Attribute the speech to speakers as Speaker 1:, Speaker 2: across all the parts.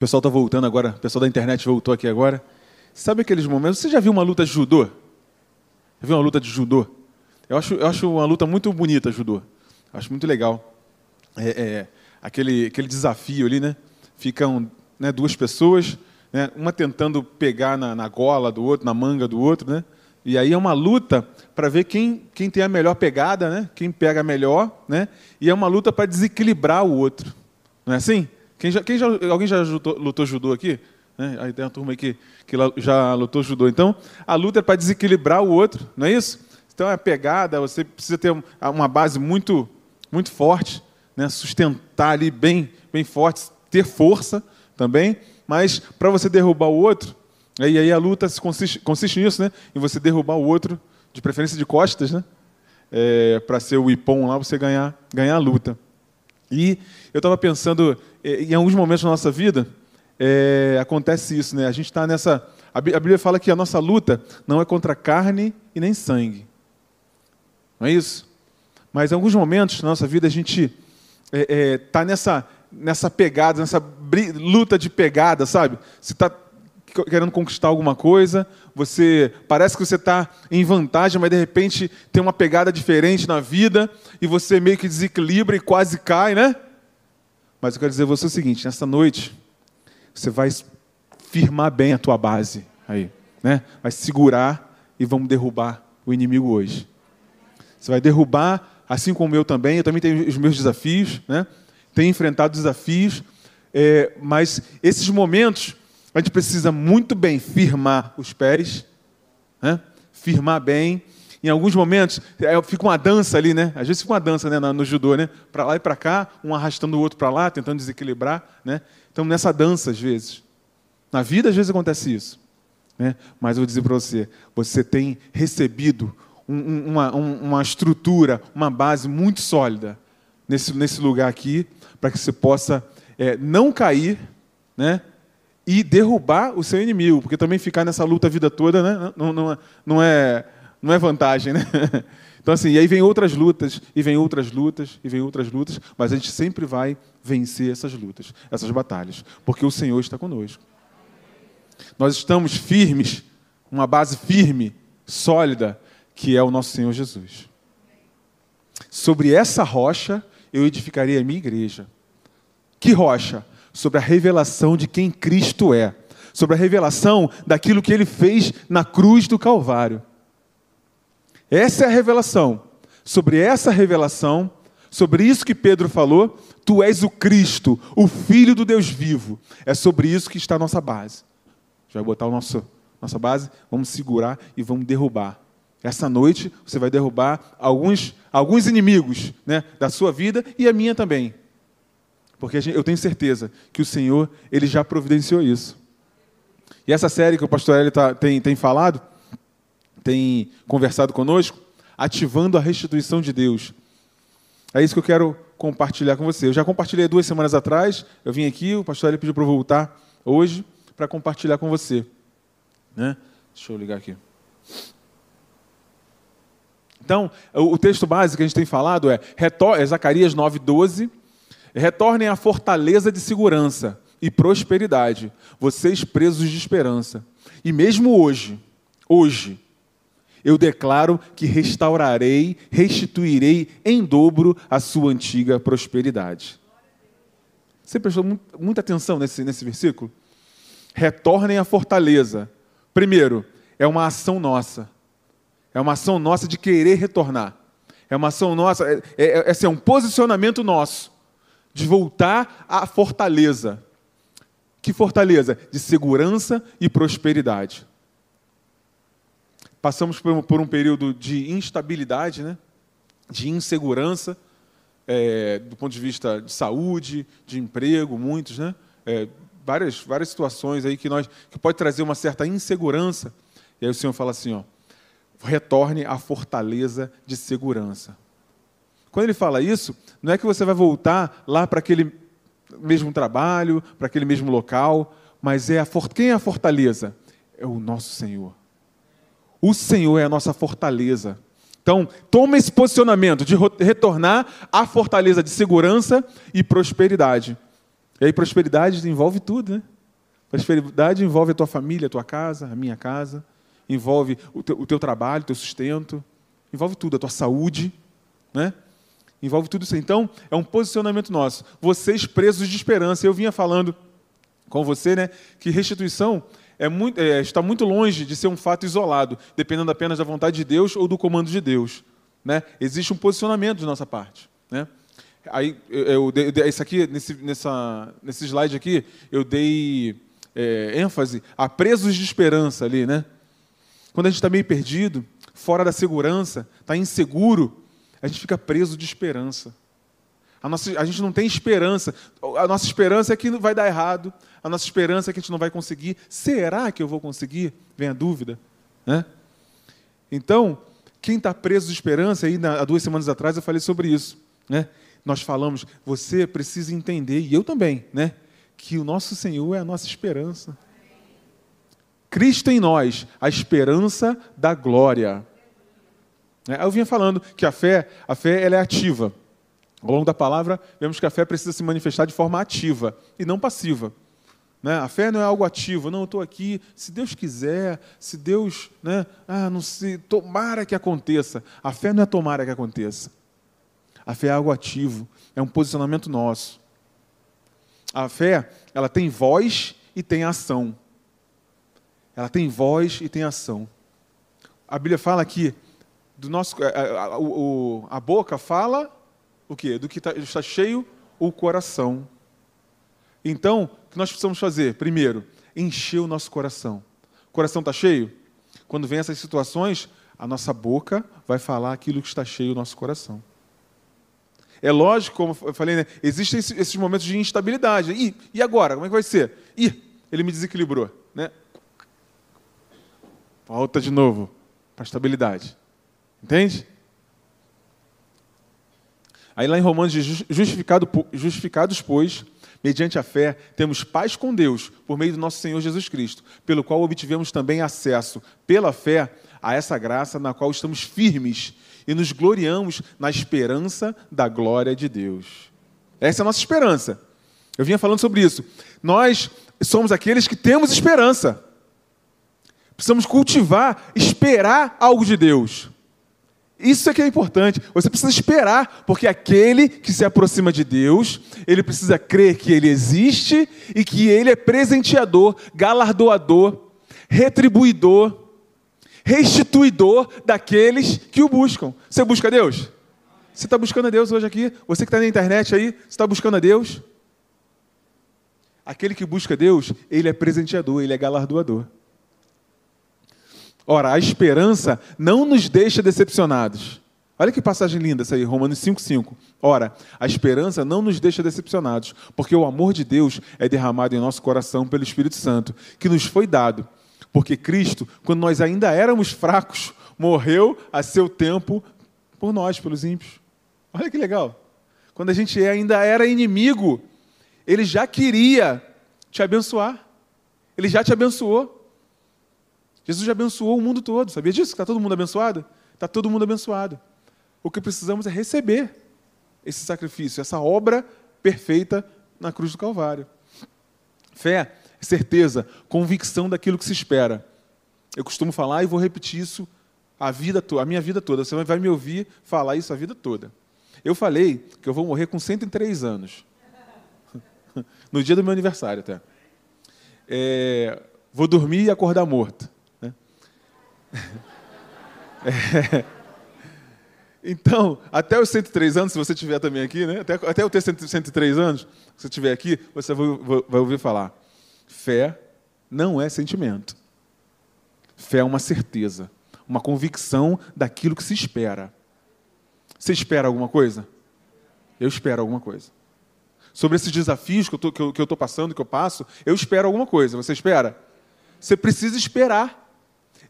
Speaker 1: pessoal está voltando agora, o pessoal da internet voltou aqui agora. Sabe aqueles momentos? Você já viu uma luta de judô? Já viu uma luta de judô? Eu acho, eu acho uma luta muito bonita, judô. Acho muito legal. É, é, aquele, aquele desafio ali, né? Ficam né, duas pessoas, né, uma tentando pegar na, na gola do outro, na manga do outro, né? E aí é uma luta para ver quem, quem tem a melhor pegada, né? Quem pega melhor, né? E é uma luta para desequilibrar o outro. Não é assim? Quem já, quem já, alguém já lutou, lutou judô aqui? Né? Aí tem uma turma aí que, já lutou judô. Então, a luta é para desequilibrar o outro, não é isso? Então, é pegada, você precisa ter uma base muito, muito forte, né? sustentar ali bem, bem forte, ter força também, mas para você derrubar o outro, e aí a luta consiste, consiste nisso, né? em você derrubar o outro, de preferência de costas, né? É, para ser o ipom lá, você ganhar, ganhar a luta. E eu estava pensando, eh, em alguns momentos da nossa vida, é, acontece isso, né? A gente está nessa. A Bíblia fala que a nossa luta não é contra carne e nem sangue. Não é isso? Mas em alguns momentos da nossa vida a gente está é, é, tá nessa, nessa pegada, nessa luta de pegada, sabe? Você está querendo conquistar alguma coisa, você parece que você está em vantagem, mas de repente tem uma pegada diferente na vida e você meio que desequilibra e quase cai, né? Mas eu quero dizer a você o seguinte: nessa noite você vai firmar bem a tua base aí, né? Vai segurar e vamos derrubar o inimigo hoje. Você vai derrubar, assim como eu também. Eu também tenho os meus desafios, né? Tenho enfrentado desafios, é, mas esses momentos a gente precisa muito bem firmar os pés, né? firmar bem. Em alguns momentos, é, fica uma dança ali, né? Às vezes fica uma dança né, no judô, né? Para lá e para cá, um arrastando o outro para lá, tentando desequilibrar, né? Então, nessa dança, às vezes. Na vida, às vezes acontece isso. Né? Mas eu vou dizer para você: você tem recebido um, uma, um, uma estrutura, uma base muito sólida nesse, nesse lugar aqui, para que você possa é, não cair, né? e derrubar o seu inimigo, porque também ficar nessa luta a vida toda né, não, não, não, é, não é vantagem. Né? Então, assim, e aí vem outras lutas, e vem outras lutas, e vem outras lutas, mas a gente sempre vai vencer essas lutas, essas batalhas, porque o Senhor está conosco. Nós estamos firmes, uma base firme, sólida, que é o nosso Senhor Jesus. Sobre essa rocha eu edificarei a minha igreja. Que rocha? sobre a revelação de quem Cristo é, sobre a revelação daquilo que ele fez na cruz do Calvário. Essa é a revelação. Sobre essa revelação, sobre isso que Pedro falou, tu és o Cristo, o Filho do Deus vivo. É sobre isso que está a nossa base. Já vai botar a nossa, nossa base, vamos segurar e vamos derrubar. Essa noite você vai derrubar alguns, alguns inimigos né, da sua vida e a minha também. Porque eu tenho certeza que o Senhor ele já providenciou isso. E essa série que o pastor Eli tá, tem, tem falado, tem conversado conosco, ativando a restituição de Deus. É isso que eu quero compartilhar com você. Eu já compartilhei duas semanas atrás, eu vim aqui, o pastor Eli pediu para eu voltar hoje para compartilhar com você. Né? Deixa eu ligar aqui. Então, o texto básico que a gente tem falado é, é Zacarias 9, 12 Retornem à fortaleza de segurança e prosperidade, vocês presos de esperança. E mesmo hoje, hoje, eu declaro que restaurarei, restituirei em dobro a sua antiga prosperidade. Você prestou muita atenção nesse, nesse versículo? Retornem à fortaleza. Primeiro, é uma ação nossa. É uma ação nossa de querer retornar. É uma ação nossa, é, é, é, é um posicionamento nosso de voltar à fortaleza. Que fortaleza? De segurança e prosperidade. Passamos por um período de instabilidade, né? de insegurança, é, do ponto de vista de saúde, de emprego, muitos, né? É, várias, várias situações aí que, nós, que pode trazer uma certa insegurança. E aí o Senhor fala assim, ó, retorne à fortaleza de segurança. Quando ele fala isso, não é que você vai voltar lá para aquele mesmo trabalho, para aquele mesmo local, mas é a quem é a fortaleza? É o nosso Senhor. O Senhor é a nossa fortaleza. Então, toma esse posicionamento de retornar à fortaleza de segurança e prosperidade. E aí prosperidade envolve tudo, né? Prosperidade envolve a tua família, a tua casa, a minha casa, envolve o teu, o teu trabalho, o teu sustento, envolve tudo, a tua saúde, né? Envolve tudo isso. Então, é um posicionamento nosso. Vocês presos de esperança. Eu vinha falando com você, né, que restituição é muito, é, está muito longe de ser um fato isolado, dependendo apenas da vontade de Deus ou do comando de Deus. Né? Existe um posicionamento de nossa parte. Né? Aí, eu, eu, isso aqui, nesse, nessa, nesse slide aqui, eu dei é, ênfase a presos de esperança ali, né? Quando a gente está meio perdido, fora da segurança, está inseguro, a gente fica preso de esperança. A, nossa, a gente não tem esperança. A nossa esperança é que vai dar errado. A nossa esperança é que a gente não vai conseguir. Será que eu vou conseguir? Vem a dúvida. Né? Então, quem está preso de esperança, aí, há duas semanas atrás eu falei sobre isso. Né? Nós falamos, você precisa entender, e eu também, né? que o nosso Senhor é a nossa esperança. Cristo em nós, a esperança da glória. É, eu vinha falando que a fé, a fé ela é ativa. Ao longo da palavra, vemos que a fé precisa se manifestar de forma ativa e não passiva. Né? A fé não é algo ativo, não, eu estou aqui, se Deus quiser, se Deus, né? ah, não sei, tomara que aconteça. A fé não é tomara que aconteça. A fé é algo ativo, é um posicionamento nosso. A fé, ela tem voz e tem ação. Ela tem voz e tem ação. A Bíblia fala que do nosso, a, a, a, a boca fala o quê? Do que tá, está cheio o coração. Então, o que nós precisamos fazer? Primeiro, encher o nosso coração. O coração está cheio? Quando vem essas situações, a nossa boca vai falar aquilo que está cheio o nosso coração. É lógico, como eu falei, né? existem esses momentos de instabilidade. E, e agora? Como é que vai ser? Ih, ele me desequilibrou. Né? Volta de novo para a estabilidade. Entende? Aí lá em Romanos diz, justificado, justificados, pois, mediante a fé, temos paz com Deus, por meio do nosso Senhor Jesus Cristo, pelo qual obtivemos também acesso, pela fé, a essa graça na qual estamos firmes e nos gloriamos na esperança da glória de Deus. Essa é a nossa esperança. Eu vinha falando sobre isso. Nós somos aqueles que temos esperança. Precisamos cultivar, esperar algo de Deus. Isso é que é importante. Você precisa esperar, porque aquele que se aproxima de Deus, ele precisa crer que ele existe e que ele é presenteador, galardoador, retribuidor, restituidor daqueles que o buscam. Você busca Deus? Você está buscando a Deus hoje aqui? Você que está na internet aí, você está buscando a Deus? Aquele que busca Deus, ele é presenteador, ele é galardoador. Ora, a esperança não nos deixa decepcionados. Olha que passagem linda essa aí, Romanos 5,5. Ora, a esperança não nos deixa decepcionados, porque o amor de Deus é derramado em nosso coração pelo Espírito Santo, que nos foi dado. Porque Cristo, quando nós ainda éramos fracos, morreu a seu tempo por nós, pelos ímpios. Olha que legal. Quando a gente ainda era inimigo, ele já queria te abençoar. Ele já te abençoou. Jesus já abençoou o mundo todo. Sabia disso? Está todo mundo abençoado? Está todo mundo abençoado. O que precisamos é receber esse sacrifício, essa obra perfeita na cruz do Calvário. Fé, certeza, convicção daquilo que se espera. Eu costumo falar e vou repetir isso a vida a minha vida toda. Você vai me ouvir falar isso a vida toda. Eu falei que eu vou morrer com 103 anos. No dia do meu aniversário até. É, vou dormir e acordar morto. Então, até os 103 anos, se você tiver também aqui, né? até, até eu ter 103 anos, se você estiver aqui, você vai, vai ouvir falar: fé não é sentimento. Fé é uma certeza, uma convicção daquilo que se espera. Você espera alguma coisa? Eu espero alguma coisa. Sobre esses desafios que eu estou passando, que eu passo, eu espero alguma coisa. Você espera? Você precisa esperar.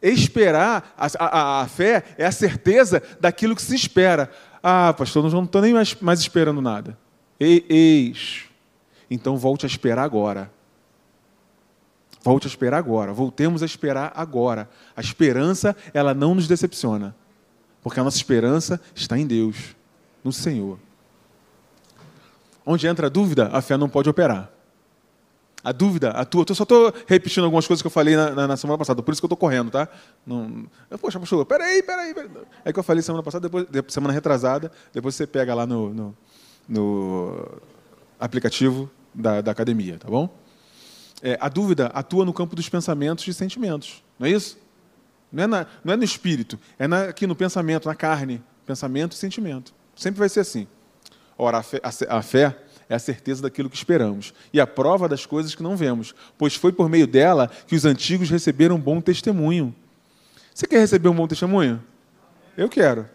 Speaker 1: Esperar, a, a, a, fé é a certeza daquilo que se espera. Ah, pastor, não estou nem mais, mais esperando nada. Eis. Então volte a esperar agora. Volte a esperar agora. Voltemos a esperar agora. A esperança, ela não nos decepciona. Porque a nossa esperança está em Deus, no Senhor. Onde entra a dúvida, a fé não pode operar. A dúvida atua. Eu só estou repetindo algumas coisas que eu falei na, na, na semana passada, por isso que eu estou correndo, tá? Não, poxa, pastor, peraí, peraí, peraí. É que eu falei semana passada, depois, semana retrasada, depois você pega lá no, no, no aplicativo da, da, academia, tá bom? É, a dúvida atua no campo dos pensamentos e sentimentos, não é isso? Não é, na, não é no espírito, é na, aqui no pensamento, na carne. Pensamento e sentimento. Sempre vai ser assim. Ora, a fé, a, a fé é a certeza daquilo que esperamos e a prova das coisas que não vemos, pois foi por meio dela que os antigos receberam um bom testemunho. Você quer receber um bom testemunho? Eu quero.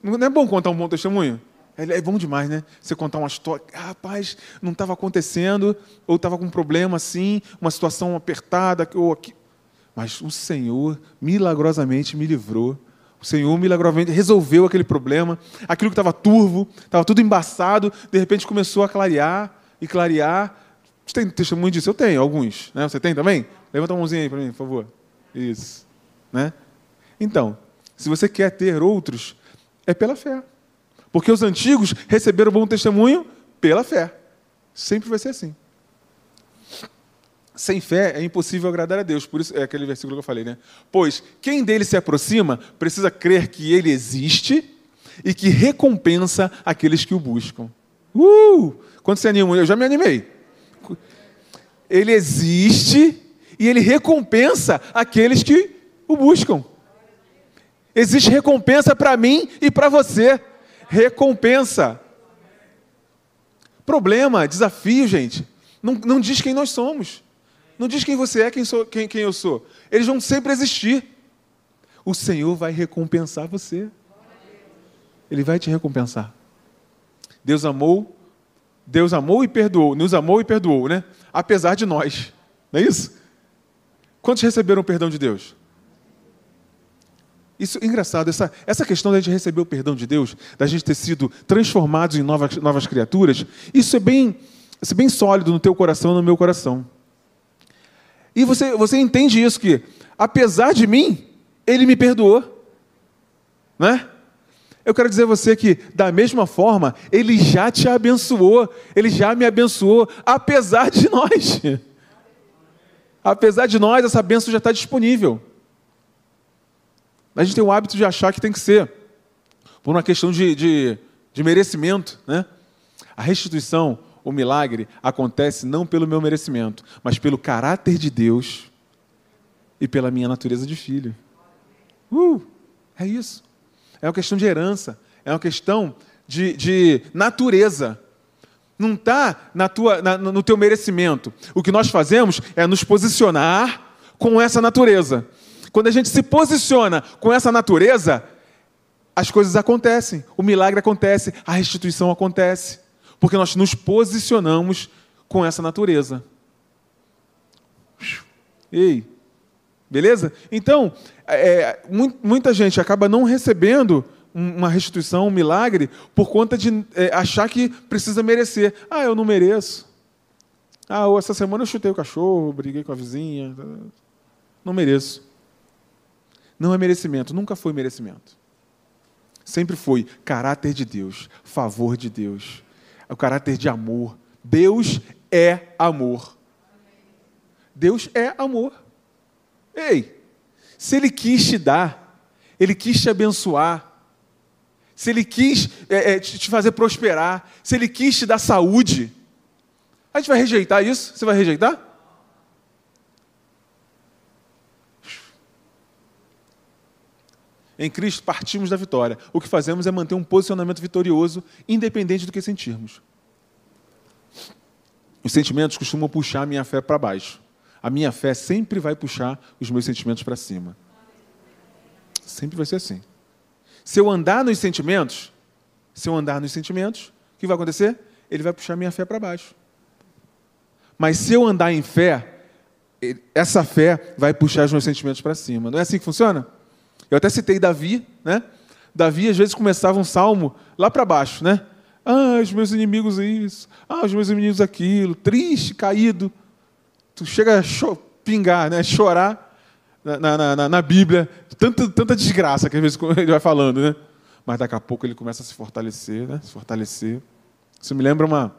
Speaker 1: Não é bom contar um bom testemunho? É, é bom demais, né? Você contar uma história. Ah, rapaz, não estava acontecendo, ou estava com um problema assim, uma situação apertada, ou aqui. Mas o Senhor milagrosamente me livrou o Senhor milagrosamente resolveu aquele problema. Aquilo que estava turvo, estava tudo embaçado, de repente começou a clarear e clarear. Você tem testemunho disso? Eu tenho, alguns. Né? Você tem também? Levanta a mãozinha aí para mim, por favor. Isso. Né? Então, se você quer ter outros, é pela fé. Porque os antigos receberam bom testemunho pela fé. Sempre vai ser assim sem fé é impossível agradar a Deus. Por isso é aquele versículo que eu falei, né? Pois quem dele se aproxima precisa crer que ele existe e que recompensa aqueles que o buscam. Uh! Quando se anima? Eu já me animei. Ele existe e ele recompensa aqueles que o buscam. Existe recompensa para mim e para você. Recompensa. Problema, desafio, gente. Não, não diz quem nós somos. Não diz quem você é, quem, sou, quem, quem eu sou. Eles vão sempre existir. O Senhor vai recompensar você. Ele vai te recompensar. Deus amou, Deus amou e perdoou, nos amou e perdoou, né? Apesar de nós. Não é isso? Quantos receberam o perdão de Deus? Isso é engraçado, essa, essa questão da gente receber o perdão de Deus, da gente ter sido transformados em novas, novas criaturas, isso é bem, isso é bem sólido no teu coração e no meu coração. E você, você entende isso que, apesar de mim, ele me perdoou. Né? Eu quero dizer a você que, da mesma forma, ele já te abençoou, ele já me abençoou, apesar de nós. Apesar de nós, essa bênção já está disponível. A gente tem o hábito de achar que tem que ser por uma questão de, de, de merecimento. Né? A restituição o milagre acontece não pelo meu merecimento, mas pelo caráter de Deus e pela minha natureza de filho. Uh, é isso. É uma questão de herança, é uma questão de, de natureza. Não está na tua, na, no teu merecimento. O que nós fazemos é nos posicionar com essa natureza. Quando a gente se posiciona com essa natureza, as coisas acontecem, o milagre acontece, a restituição acontece porque nós nos posicionamos com essa natureza. Ei, beleza? Então, é, muita gente acaba não recebendo uma restituição, um milagre, por conta de é, achar que precisa merecer. Ah, eu não mereço. Ah, essa semana eu chutei o cachorro, briguei com a vizinha. Não mereço. Não é merecimento, nunca foi merecimento. Sempre foi caráter de Deus, favor de Deus é o caráter de amor. Deus é amor. Deus é amor. Ei, se Ele quis te dar, Ele quis te abençoar, se Ele quis é, é, te fazer prosperar, se Ele quis te dar saúde, a gente vai rejeitar isso? Você vai rejeitar? Em Cristo partimos da vitória. O que fazemos é manter um posicionamento vitorioso, independente do que sentirmos. Os sentimentos costumam puxar a minha fé para baixo. A minha fé sempre vai puxar os meus sentimentos para cima. Sempre vai ser assim. Se eu andar nos sentimentos, se eu andar nos sentimentos, o que vai acontecer? Ele vai puxar a minha fé para baixo. Mas se eu andar em fé, essa fé vai puxar os meus sentimentos para cima. Não é assim que funciona? Eu até citei Davi, né? Davi às vezes começava um salmo lá para baixo, né? Ah, os meus inimigos isso. Ah, os meus inimigos aquilo. Triste, caído. Tu chega a pingar, né? Chorar na, na, na, na Bíblia. Tanta, tanta desgraça que às vezes ele vai falando, né? Mas daqui a pouco ele começa a se fortalecer, né? Se fortalecer. Isso me lembra uma,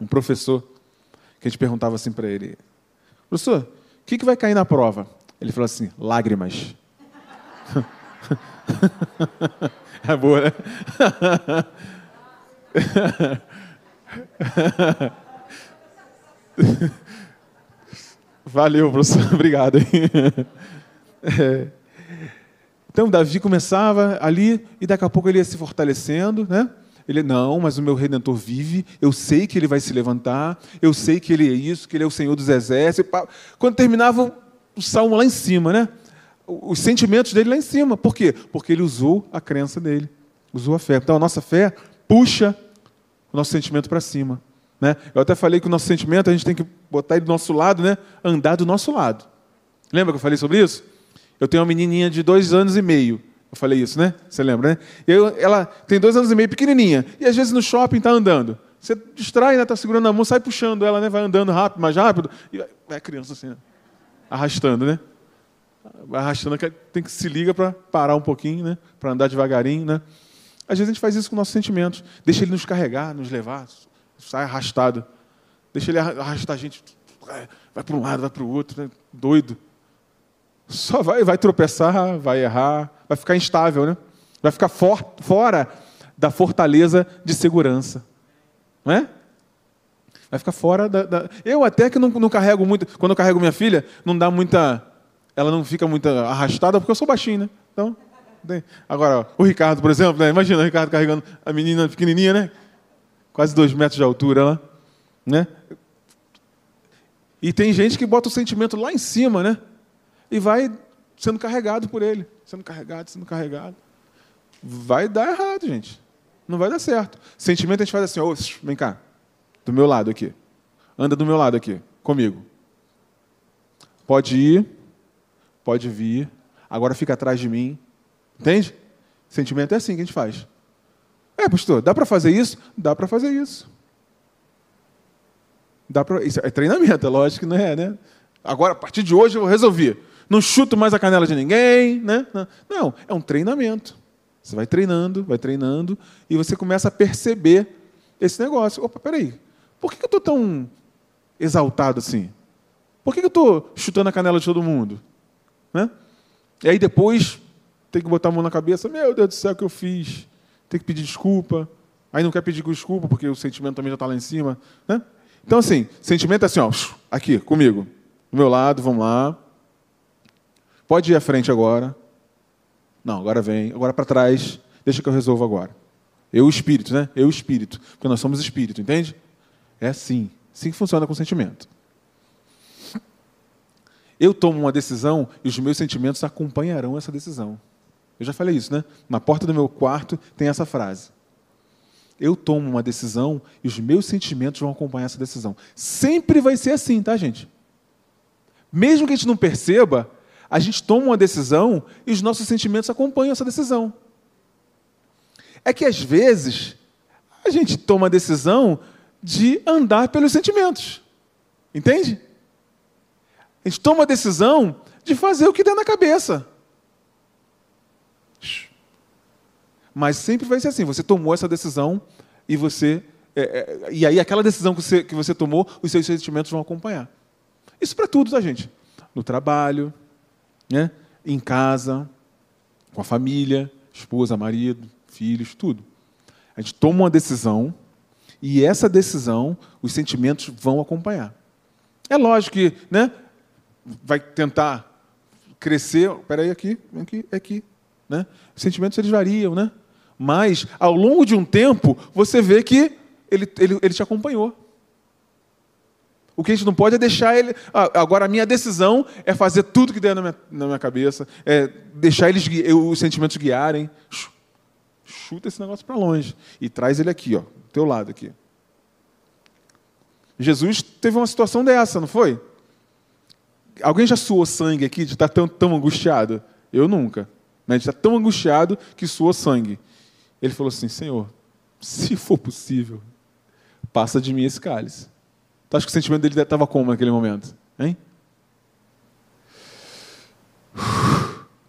Speaker 1: um professor que a gente perguntava assim para ele: professor, o que, que vai cair na prova? Ele falou assim: lágrimas. É boa, né? Valeu, professor. Obrigado. É. Então, Davi começava ali e daqui a pouco ele ia se fortalecendo, né? Ele, não, mas o meu redentor vive, eu sei que ele vai se levantar, eu sei que ele é isso, que ele é o Senhor dos exércitos. Quando terminava o salmo lá em cima, né? Os sentimentos dele lá em cima. Por quê? Porque ele usou a crença dele, usou a fé. Então a nossa fé puxa o nosso sentimento para cima. Né? Eu até falei que o nosso sentimento a gente tem que botar ele do nosso lado, né? andar do nosso lado. Lembra que eu falei sobre isso? Eu tenho uma menininha de dois anos e meio. Eu falei isso, né? Você lembra, né? Eu, ela tem dois anos e meio, pequenininha. E às vezes no shopping está andando. Você distrai, né? Está segurando a mão, sai puxando ela, né? Vai andando rápido, mais rápido. E vai a criança assim, né? arrastando, né? Arrastando, tem que se liga para parar um pouquinho, né? Para andar devagarinho, né? Às vezes a gente faz isso com nossos sentimentos. Deixa ele nos carregar, nos levar, sai arrastado. Deixa ele arrastar a gente, vai para um lado, vai para o outro, né? doido. Só vai, vai tropeçar, vai errar, vai ficar instável, né? Vai ficar for, fora da fortaleza de segurança. Não é? Vai ficar fora da. da... Eu até que não, não, carrego muito. Quando eu carrego minha filha, não dá muita. Ela não fica muito arrastada porque eu sou baixinho, né? Então. Agora, o Ricardo, por exemplo, né? imagina o Ricardo carregando a menina pequenininha, né? Quase dois metros de altura, né? E tem gente que bota o sentimento lá em cima, né? E vai sendo carregado por ele, sendo carregado, sendo carregado. Vai dar errado, gente. Não vai dar certo. Sentimento a gente faz assim, oh, vem cá, do meu lado aqui. Anda do meu lado aqui, comigo. Pode ir, pode vir, agora fica atrás de mim. Entende? Sentimento é assim que a gente faz. É, pastor, dá para fazer isso? Dá para fazer isso. Dá pra... Isso é treinamento, é lógico que não é, né? Agora, a partir de hoje, eu resolvi. Não chuto mais a canela de ninguém, né? Não, é um treinamento. Você vai treinando, vai treinando, e você começa a perceber esse negócio. Opa, peraí, por que eu estou tão exaltado assim? Por que eu estou chutando a canela de todo mundo? Né? E aí depois tem que botar a mão na cabeça, meu Deus do céu, o que eu fiz? Tem que pedir desculpa. Aí não quer pedir desculpa porque o sentimento também já está lá em cima. Né? Então, assim, sentimento é assim, ó, aqui, comigo. Do meu lado, vamos lá. Pode ir à frente agora. Não, agora vem. Agora para trás. Deixa que eu resolvo agora. Eu, o espírito, né? Eu, o espírito. Porque nós somos espírito, entende? É assim. Assim que funciona com sentimento. Eu tomo uma decisão e os meus sentimentos acompanharão essa decisão. Eu já falei isso, né? Na porta do meu quarto tem essa frase. Eu tomo uma decisão e os meus sentimentos vão acompanhar essa decisão. Sempre vai ser assim, tá, gente? Mesmo que a gente não perceba, a gente toma uma decisão e os nossos sentimentos acompanham essa decisão. É que às vezes a gente toma a decisão de andar pelos sentimentos. Entende? A gente toma a decisão de fazer o que der na cabeça. Mas sempre vai ser assim: você tomou essa decisão e você. É, é, e aí, aquela decisão que você, que você tomou, os seus sentimentos vão acompanhar. Isso para tudo, tá, gente? No trabalho, né? em casa, com a família, esposa, marido, filhos, tudo. A gente toma uma decisão e essa decisão, os sentimentos vão acompanhar. É lógico que né, vai tentar crescer. Espera aí, aqui, aqui, aqui. Né? Os sentimentos eles variam, né? mas ao longo de um tempo você vê que ele, ele, ele te acompanhou. O que a gente não pode é deixar ele. Ah, agora, a minha decisão é fazer tudo que der na minha, na minha cabeça, é deixar eles, os sentimentos guiarem. Chuta esse negócio para longe e traz ele aqui, ó, do teu lado aqui. Jesus teve uma situação dessa, não foi? Alguém já suou sangue aqui de estar tão, tão angustiado? Eu nunca. Né? De estar tão angustiado que suou sangue. Ele falou assim: Senhor, se for possível, passa de mim esse cálice. Tu acha que o sentimento dele estava como naquele momento? Hein?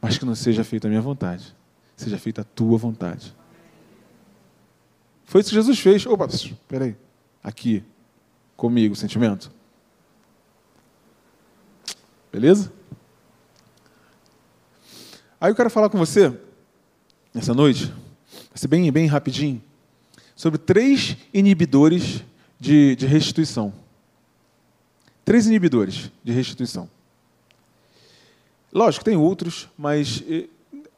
Speaker 1: Mas que não seja feita a minha vontade, seja feita a tua vontade. Foi isso que Jesus fez. Opa, peraí. Aqui, comigo, sentimento. Beleza? Aí eu quero falar com você, nessa noite, vai ser bem, bem rapidinho, sobre três inibidores de, de restituição. Três inibidores de restituição. Lógico, tem outros, mas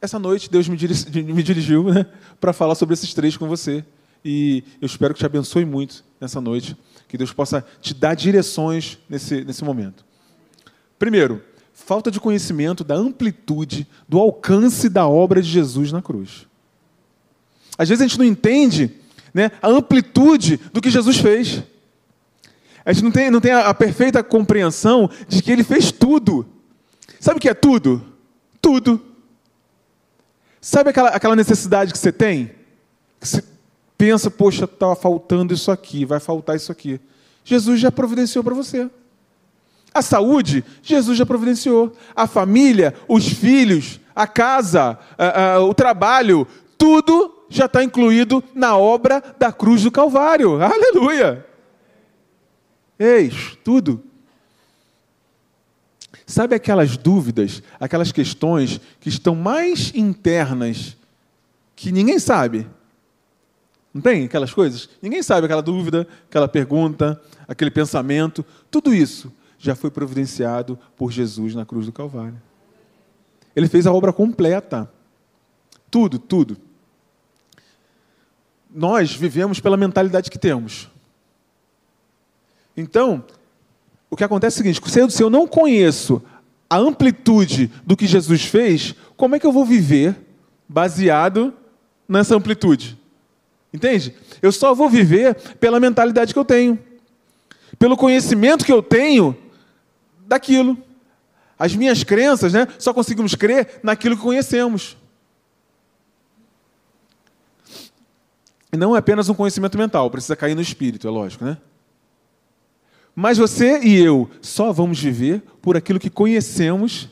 Speaker 1: essa noite Deus me, me dirigiu né, para falar sobre esses três com você. E eu espero que te abençoe muito nessa noite, que Deus possa te dar direções nesse, nesse momento. Primeiro, falta de conhecimento da amplitude, do alcance da obra de Jesus na cruz. Às vezes a gente não entende né, a amplitude do que Jesus fez. A gente não tem, não tem a, a perfeita compreensão de que ele fez tudo. Sabe o que é tudo? Tudo. Sabe aquela, aquela necessidade que você tem? Que você pensa, poxa, estava faltando isso aqui, vai faltar isso aqui. Jesus já providenciou para você. A saúde, Jesus já providenciou. A família, os filhos, a casa, a, a, o trabalho, tudo já está incluído na obra da cruz do Calvário. Aleluia! Eis, tudo. Sabe aquelas dúvidas, aquelas questões que estão mais internas, que ninguém sabe? Não tem aquelas coisas? Ninguém sabe aquela dúvida, aquela pergunta, aquele pensamento. Tudo isso já foi providenciado por Jesus na cruz do Calvário. Ele fez a obra completa. Tudo, tudo. Nós vivemos pela mentalidade que temos. Então, o que acontece é o seguinte: se eu não conheço a amplitude do que Jesus fez, como é que eu vou viver baseado nessa amplitude? Entende? Eu só vou viver pela mentalidade que eu tenho, pelo conhecimento que eu tenho daquilo. As minhas crenças, né, só conseguimos crer naquilo que conhecemos. E não é apenas um conhecimento mental, precisa cair no espírito, é lógico, né? Mas você e eu só vamos viver por aquilo que conhecemos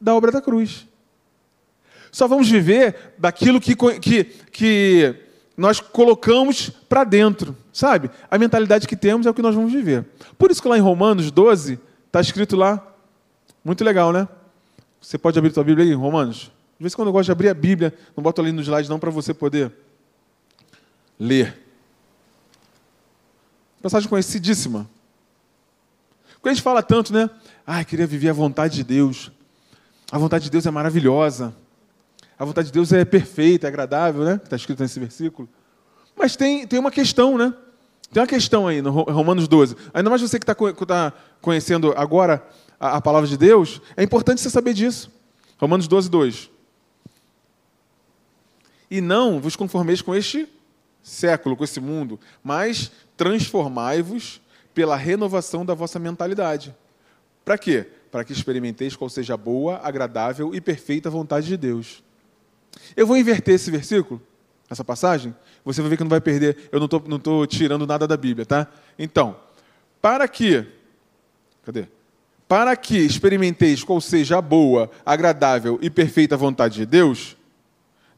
Speaker 1: da obra da cruz. Só vamos viver daquilo que, que, que nós colocamos para dentro, sabe? A mentalidade que temos é o que nós vamos viver. Por isso que lá em Romanos 12, Está escrito lá. Muito legal, né? Você pode abrir sua Bíblia aí, Romanos. De vez em quando eu gosto de abrir a Bíblia, não boto ali no slide não para você poder ler. Passagem conhecidíssima. Quando a gente fala tanto, né? Ai, queria viver a vontade de Deus. A vontade de Deus é maravilhosa. A vontade de Deus é perfeita, é agradável, né? Está escrito nesse versículo. Mas tem, tem uma questão, né? Tem uma questão aí no Romanos 12. Ainda mais você que está tá conhecendo agora a, a, palavra de Deus, é importante você saber disso. Romanos 12, 2. E não vos conformeis com este século, com esse mundo, mas transformai-vos pela renovação da vossa mentalidade. Para quê? Para que experimenteis qual seja a boa, agradável e perfeita vontade de Deus. Eu vou inverter esse versículo essa passagem, você vai ver que não vai perder. Eu não estou não tô tirando nada da Bíblia, tá? Então, para que. Cadê? Para que experimenteis qual seja a boa, agradável e perfeita vontade de Deus,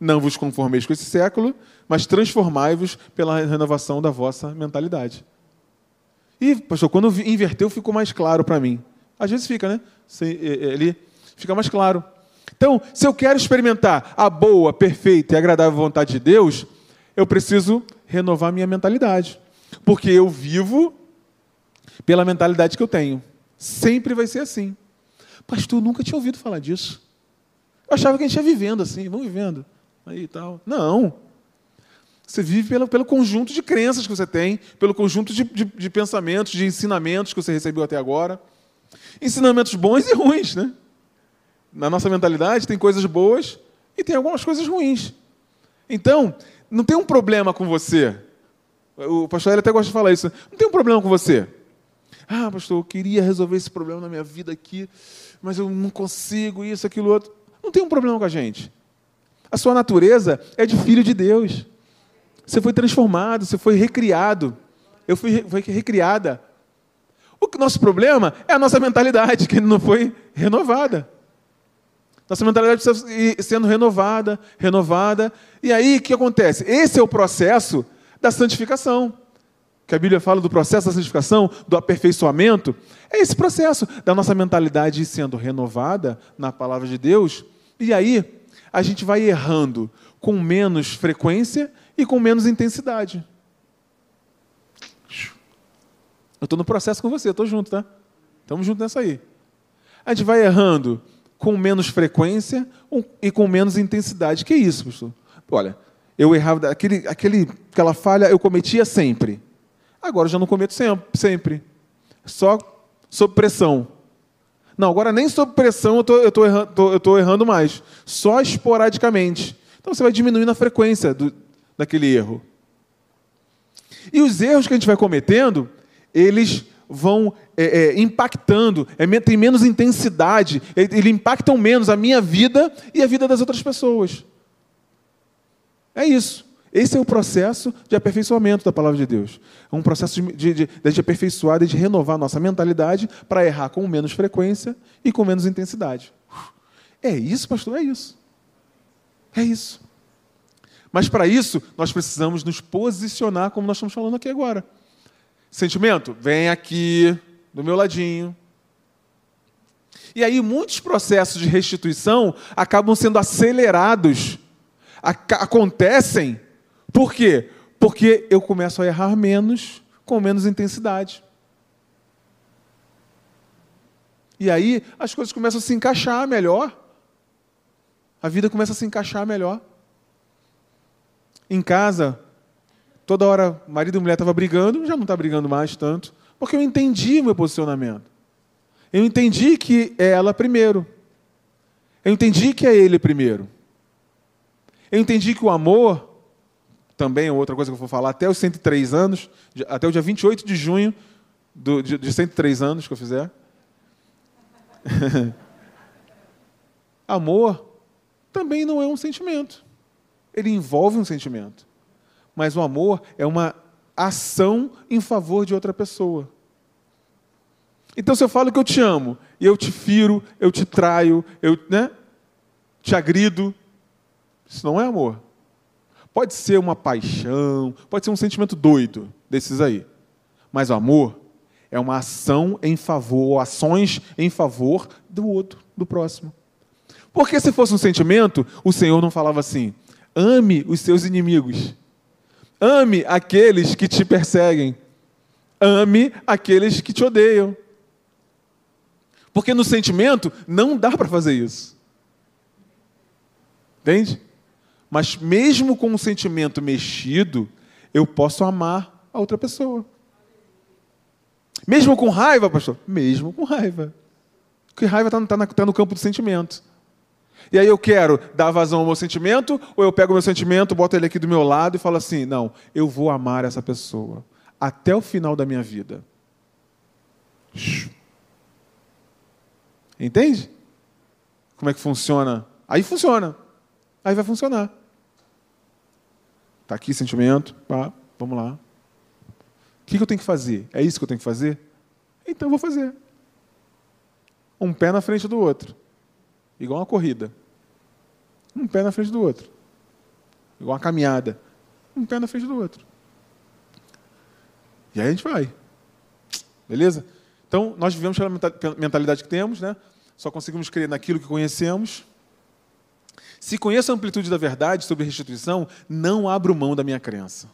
Speaker 1: não vos conformeis com esse século, mas transformai-vos pela renovação da vossa mentalidade. E, pastor, quando inverteu, ficou mais claro para mim. Às vezes fica, né? Ele fica mais claro. Então, se eu quero experimentar a boa, perfeita e agradável vontade de Deus, eu preciso renovar minha mentalidade. Porque eu vivo pela mentalidade que eu tenho. Sempre vai ser assim. Pastor, nunca tinha ouvido falar disso. Eu achava que a gente ia vivendo assim, vamos vivendo. Aí tal. Não. Você vive pelo, pelo conjunto de crenças que você tem, pelo conjunto de, de, de pensamentos, de ensinamentos que você recebeu até agora. Ensinamentos bons e ruins, né? Na nossa mentalidade tem coisas boas e tem algumas coisas ruins. Então, não tem um problema com você. O pastor ele até gosta de falar isso. Não tem um problema com você. Ah, pastor, eu queria resolver esse problema na minha vida aqui, mas eu não consigo, isso, aquilo, outro. Não tem um problema com a gente. A sua natureza é de filho de Deus. Você foi transformado, você foi recriado. Eu fui, fui recriada. O nosso problema é a nossa mentalidade, que não foi renovada. Nossa mentalidade precisa ir sendo renovada, renovada. E aí, o que acontece? Esse é o processo da santificação. que a Bíblia fala do processo da santificação, do aperfeiçoamento, é esse processo da nossa mentalidade sendo renovada na palavra de Deus, e aí a gente vai errando com menos frequência e com menos intensidade. Eu estou no processo com você, estou junto, tá? Estamos juntos nessa aí. A gente vai errando com menos frequência e com menos intensidade. Que isso, pastor? Olha, eu errava, aquele, aquele, aquela falha eu cometia sempre. Agora eu já não cometo sempre. Só sob pressão. Não, agora nem sob pressão eu estou errando mais. Só esporadicamente. Então você vai diminuindo a frequência do, daquele erro. E os erros que a gente vai cometendo, eles vão é, é, impactando, é, tem menos intensidade, eles impactam menos a minha vida e a vida das outras pessoas. É isso. Esse é o processo de aperfeiçoamento da palavra de Deus. É um processo de, de, de, de aperfeiçoar e de renovar nossa mentalidade para errar com menos frequência e com menos intensidade. É isso, pastor? É isso. É isso. Mas para isso, nós precisamos nos posicionar como nós estamos falando aqui agora. Sentimento? Vem aqui, do meu ladinho. E aí, muitos processos de restituição acabam sendo acelerados, acontecem por quê? Porque eu começo a errar menos, com menos intensidade. E aí as coisas começam a se encaixar melhor. A vida começa a se encaixar melhor. Em casa, toda hora marido e mulher estavam brigando, já não está brigando mais tanto, porque eu entendi o meu posicionamento. Eu entendi que é ela primeiro. Eu entendi que é ele primeiro. Eu entendi que o amor também é outra coisa que eu vou falar, até os 103 anos, até o dia 28 de junho do, de, de 103 anos que eu fizer. Amor também não é um sentimento. Ele envolve um sentimento. Mas o amor é uma ação em favor de outra pessoa. Então, se eu falo que eu te amo, e eu te firo, eu te traio, eu né, te agrido, isso não é amor. Pode ser uma paixão, pode ser um sentimento doido desses aí. Mas o amor é uma ação em favor, ações em favor do outro, do próximo. Porque se fosse um sentimento, o Senhor não falava assim: ame os seus inimigos, ame aqueles que te perseguem, ame aqueles que te odeiam. Porque no sentimento não dá para fazer isso. Entende? Mas mesmo com um sentimento mexido, eu posso amar a outra pessoa. Mesmo com raiva, pastor? Mesmo com raiva. Porque raiva está tá, tá no campo do sentimento. E aí eu quero dar vazão ao meu sentimento, ou eu pego o meu sentimento, boto ele aqui do meu lado e falo assim: não, eu vou amar essa pessoa até o final da minha vida. Entende? Como é que funciona? Aí funciona. Aí vai funcionar. Está aqui sentimento, pá, vamos lá. O que eu tenho que fazer? É isso que eu tenho que fazer? Então eu vou fazer. Um pé na frente do outro. Igual uma corrida. Um pé na frente do outro. Igual uma caminhada. Um pé na frente do outro. E aí a gente vai. Beleza? Então, nós vivemos pela mentalidade que temos, né? Só conseguimos crer naquilo que conhecemos. Se conheço a amplitude da verdade sobre restituição, não abro mão da minha crença.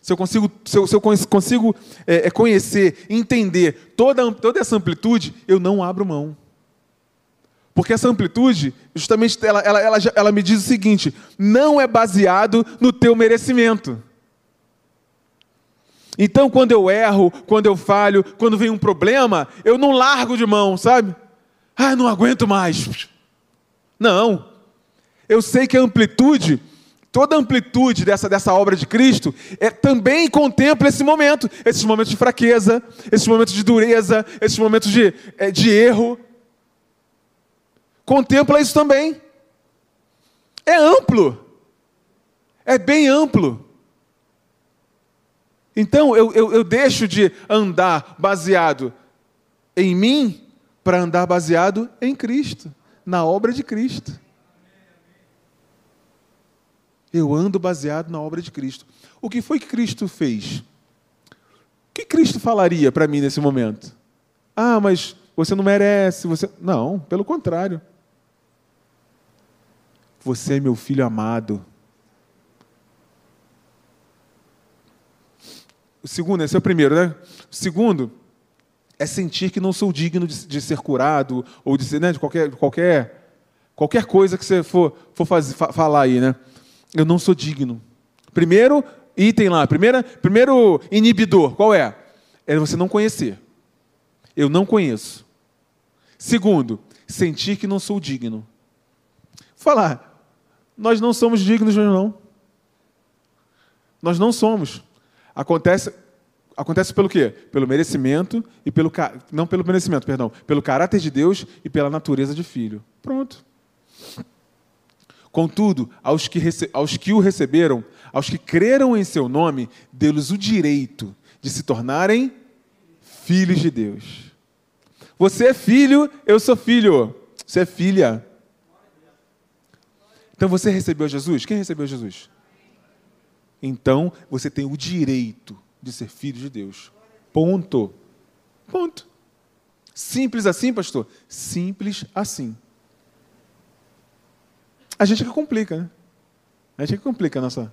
Speaker 1: Se eu consigo, se eu, se eu consigo é, é, conhecer, entender toda, toda essa amplitude, eu não abro mão. Porque essa amplitude, justamente, ela, ela, ela, ela me diz o seguinte: não é baseado no teu merecimento. Então, quando eu erro, quando eu falho, quando vem um problema, eu não largo de mão, sabe? Ah, não aguento mais. Não. Eu sei que a amplitude, toda a amplitude dessa, dessa obra de Cristo, é, também contempla esse momento, esses momentos de fraqueza, esses momentos de dureza, esses momentos de, é, de erro. Contempla isso também. É amplo. É bem amplo. Então eu, eu, eu deixo de andar baseado em mim para andar baseado em Cristo, na obra de Cristo. Eu ando baseado na obra de Cristo. O que foi que Cristo fez? que Cristo falaria para mim nesse momento? Ah, mas você não merece, você. Não, pelo contrário. Você é meu filho amado. O segundo, esse é o primeiro, né? O segundo é sentir que não sou digno de, de ser curado ou de ser, né, de qualquer, qualquer, qualquer coisa que você for, for fazer, falar aí, né? Eu não sou digno. Primeiro item lá, primeira, primeiro inibidor, qual é? É você não conhecer. Eu não conheço. Segundo, sentir que não sou digno. Falar, nós não somos dignos, não. Nós não somos. Acontece, acontece pelo quê? Pelo merecimento e pelo não pelo merecimento, perdão, pelo caráter de Deus e pela natureza de filho. Pronto. Contudo, aos que, aos que o receberam, aos que creram em seu nome, deu-lhes o direito de se tornarem filhos de Deus. Você é filho, eu sou filho. Você é filha. Então você recebeu Jesus? Quem recebeu Jesus? Então você tem o direito de ser filho de Deus. Ponto. Ponto. Simples assim, pastor? Simples assim. A gente que complica, né? A gente que complica a nossa,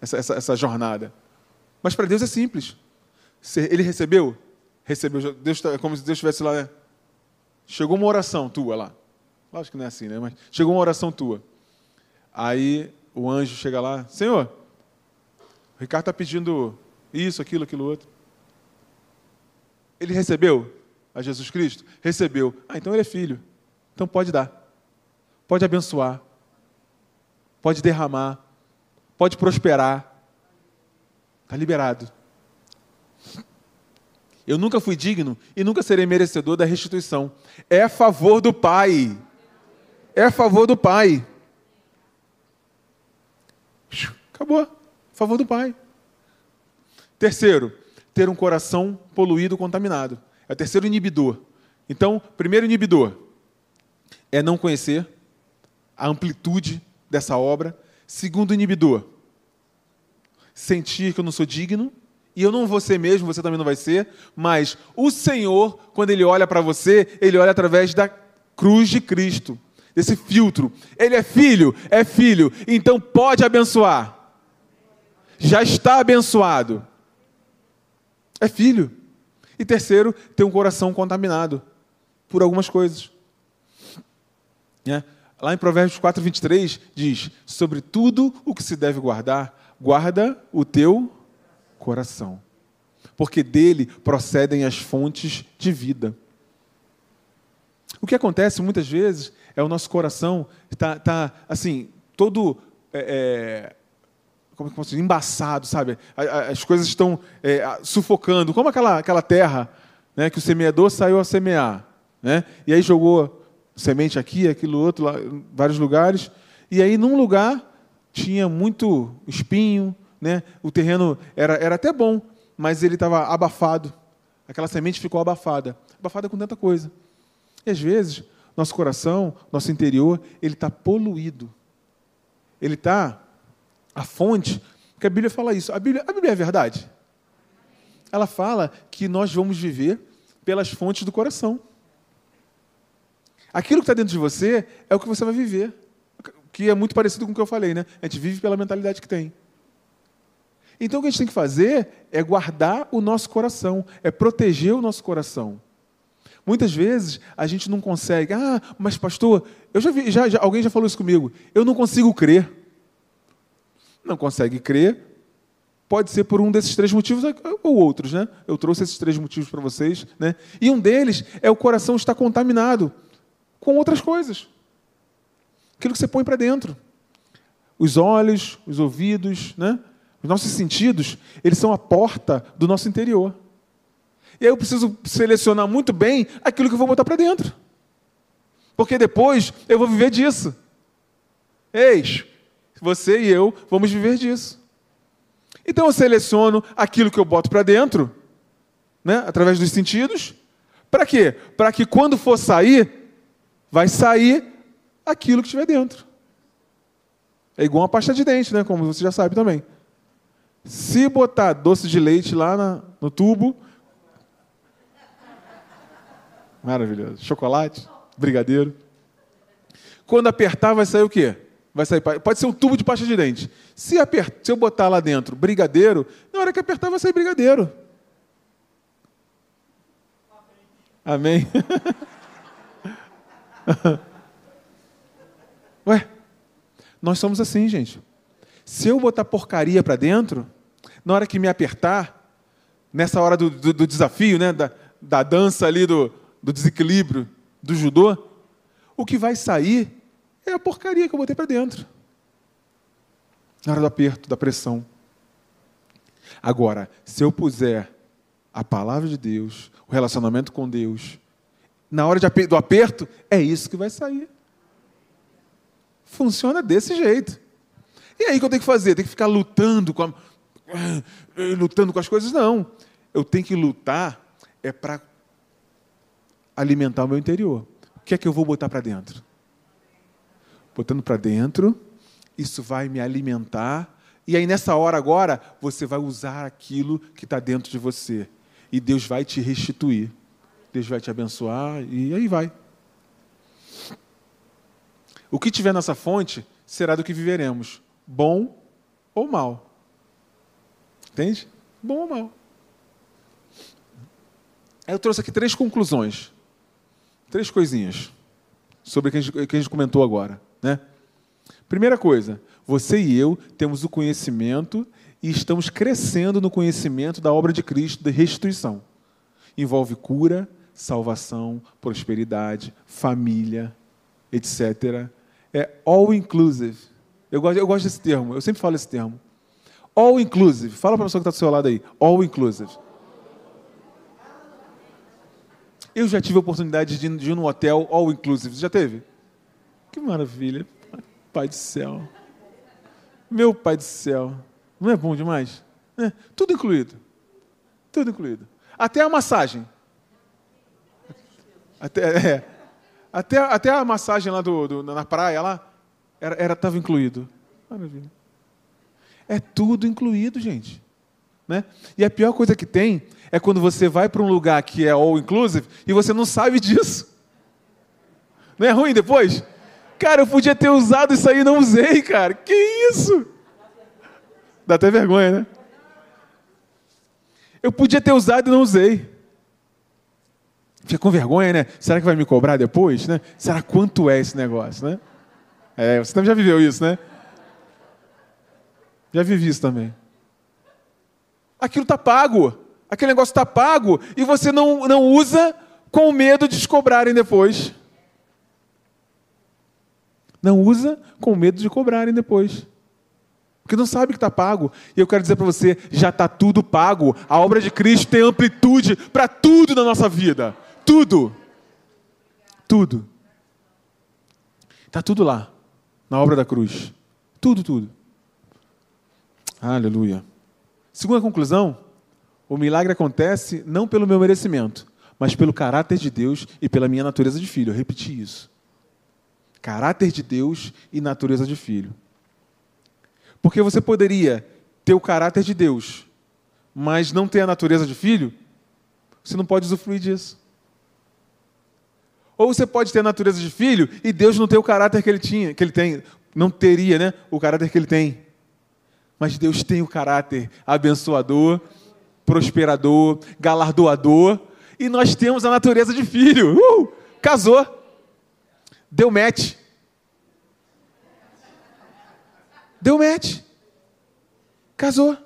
Speaker 1: essa, essa, essa jornada. Mas para Deus é simples. Ele recebeu? Recebeu. Deus tá, como se Deus estivesse lá, né? Chegou uma oração tua lá. Lógico que não é assim, né? Mas chegou uma oração tua. Aí o anjo chega lá, Senhor, o Ricardo está pedindo isso, aquilo, aquilo outro. Ele recebeu a Jesus Cristo? Recebeu. Ah, então ele é filho. Então pode dar. Pode abençoar. Pode derramar. Pode prosperar. Está liberado. Eu nunca fui digno e nunca serei merecedor da restituição. É a favor do Pai. É a favor do Pai. Acabou. Favor do Pai. Terceiro, ter um coração poluído, contaminado. É o terceiro inibidor. Então, primeiro inibidor é não conhecer a amplitude dessa obra. Segundo inibidor, sentir que eu não sou digno e eu não vou ser mesmo, você também não vai ser, mas o Senhor, quando Ele olha para você, Ele olha através da cruz de Cristo, desse filtro. Ele é filho, é filho, então pode abençoar. Já está abençoado. É filho. E terceiro, ter um coração contaminado por algumas coisas. É. Lá em Provérbios 4, 23, diz: Sobre tudo o que se deve guardar, guarda o teu coração, porque dele procedem as fontes de vida. O que acontece muitas vezes é o nosso coração está tá, assim todo é, é como é que dizer, embaçado, sabe? As coisas estão é, sufocando, como aquela, aquela terra né, que o semeador saiu a semear, né? E aí jogou semente aqui, aquilo outro, lá, em vários lugares, e aí num lugar tinha muito espinho, né? O terreno era, era até bom, mas ele estava abafado. Aquela semente ficou abafada. Abafada com tanta coisa. E às vezes, nosso coração, nosso interior, ele está poluído. Ele está. A fonte, que a Bíblia fala isso. A Bíblia, a Bíblia é verdade. Ela fala que nós vamos viver pelas fontes do coração. Aquilo que está dentro de você é o que você vai viver. Que é muito parecido com o que eu falei, né? A gente vive pela mentalidade que tem. Então o que a gente tem que fazer é guardar o nosso coração, é proteger o nosso coração. Muitas vezes a gente não consegue. Ah, mas pastor, eu já vi, já, já, alguém já falou isso comigo. Eu não consigo crer. Não consegue crer. Pode ser por um desses três motivos ou outros, né? Eu trouxe esses três motivos para vocês, né? E um deles é o coração estar contaminado com outras coisas. Aquilo que você põe para dentro. Os olhos, os ouvidos, né? Os nossos sentidos, eles são a porta do nosso interior. E aí eu preciso selecionar muito bem aquilo que eu vou botar para dentro. Porque depois eu vou viver disso. Eis, você e eu vamos viver disso. Então eu seleciono aquilo que eu boto para dentro, né, através dos sentidos. Para quê? Para que quando for sair, vai sair aquilo que estiver dentro. É igual uma pasta de dente, né, como você já sabe também. Se botar doce de leite lá na, no tubo. Maravilhoso. Chocolate, brigadeiro. Quando apertar, vai sair o quê? Vai sair, pode ser um tubo de pasta de dente. Se, apertar, se eu botar lá dentro brigadeiro, na hora que apertar, vai sair brigadeiro. Amém? Ué, nós somos assim, gente. Se eu botar porcaria para dentro, na hora que me apertar, nessa hora do, do, do desafio, né, da, da dança ali, do, do desequilíbrio, do judô, o que vai sair é a porcaria que eu botei para dentro. Na hora do aperto, da pressão. Agora, se eu puser a palavra de Deus, o relacionamento com Deus, na hora de, do aperto, é isso que vai sair. Funciona desse jeito. E aí o que eu tenho que fazer? Tem que ficar lutando com, a, lutando com as coisas? Não. Eu tenho que lutar é para alimentar o meu interior. O que é que eu vou botar para dentro? Botando para dentro, isso vai me alimentar. E aí, nessa hora agora, você vai usar aquilo que está dentro de você. E Deus vai te restituir. Deus vai te abençoar e aí vai. O que tiver nessa fonte será do que viveremos, bom ou mal. Entende? Bom ou mal. Eu trouxe aqui três conclusões, três coisinhas sobre o que a gente, que a gente comentou agora. Né? Primeira coisa, você e eu temos o conhecimento e estamos crescendo no conhecimento da obra de Cristo de restituição. Envolve cura, salvação, prosperidade, família, etc. É all inclusive. Eu gosto, eu gosto desse termo, eu sempre falo esse termo. All inclusive. Fala para a pessoa que está do seu lado aí. All inclusive. Eu já tive a oportunidade de ir, num hotel all inclusive. Já teve? Que maravilha. Pai do céu. Meu pai do céu. Não é bom demais? É, tudo incluído. Tudo incluído. Até a massagem. Até, é, até, até a massagem lá do, do na praia lá era estava incluído. Maravilha. É tudo incluído, gente. Né? E a pior coisa que tem é quando você vai para um lugar que é all inclusive e você não sabe disso. Não é ruim depois? Cara, eu podia ter usado isso aí e não usei, cara. Que isso? Dá até vergonha, né? Eu podia ter usado e não usei. Fica com vergonha, né? Será que vai me cobrar depois? Né? Será quanto é esse negócio, né? É, você também já viveu isso, né? Já vivi isso também. Aquilo está pago. Aquele negócio está pago e você não, não usa com medo de te cobrarem depois. Não usa com medo de cobrarem depois. Porque não sabe que está pago. E eu quero dizer para você: já está tudo pago. A obra de Cristo tem amplitude para tudo na nossa vida. Tudo. Tudo. Está tudo lá, na obra da cruz. Tudo, tudo. Aleluia. Segunda conclusão: o milagre acontece não pelo meu merecimento, mas pelo caráter de Deus e pela minha natureza de filho. Eu repeti isso. Caráter de Deus e natureza de filho. Porque você poderia ter o caráter de Deus, mas não ter a natureza de filho, você não pode usufruir disso. Ou você pode ter a natureza de filho e Deus não ter o caráter que ele tinha, que ele tem, não teria, né, o caráter que ele tem. Mas Deus tem o caráter abençoador, prosperador, galardoador, e nós temos a natureza de filho. Uh, casou. Deu match. Deu match. Casou.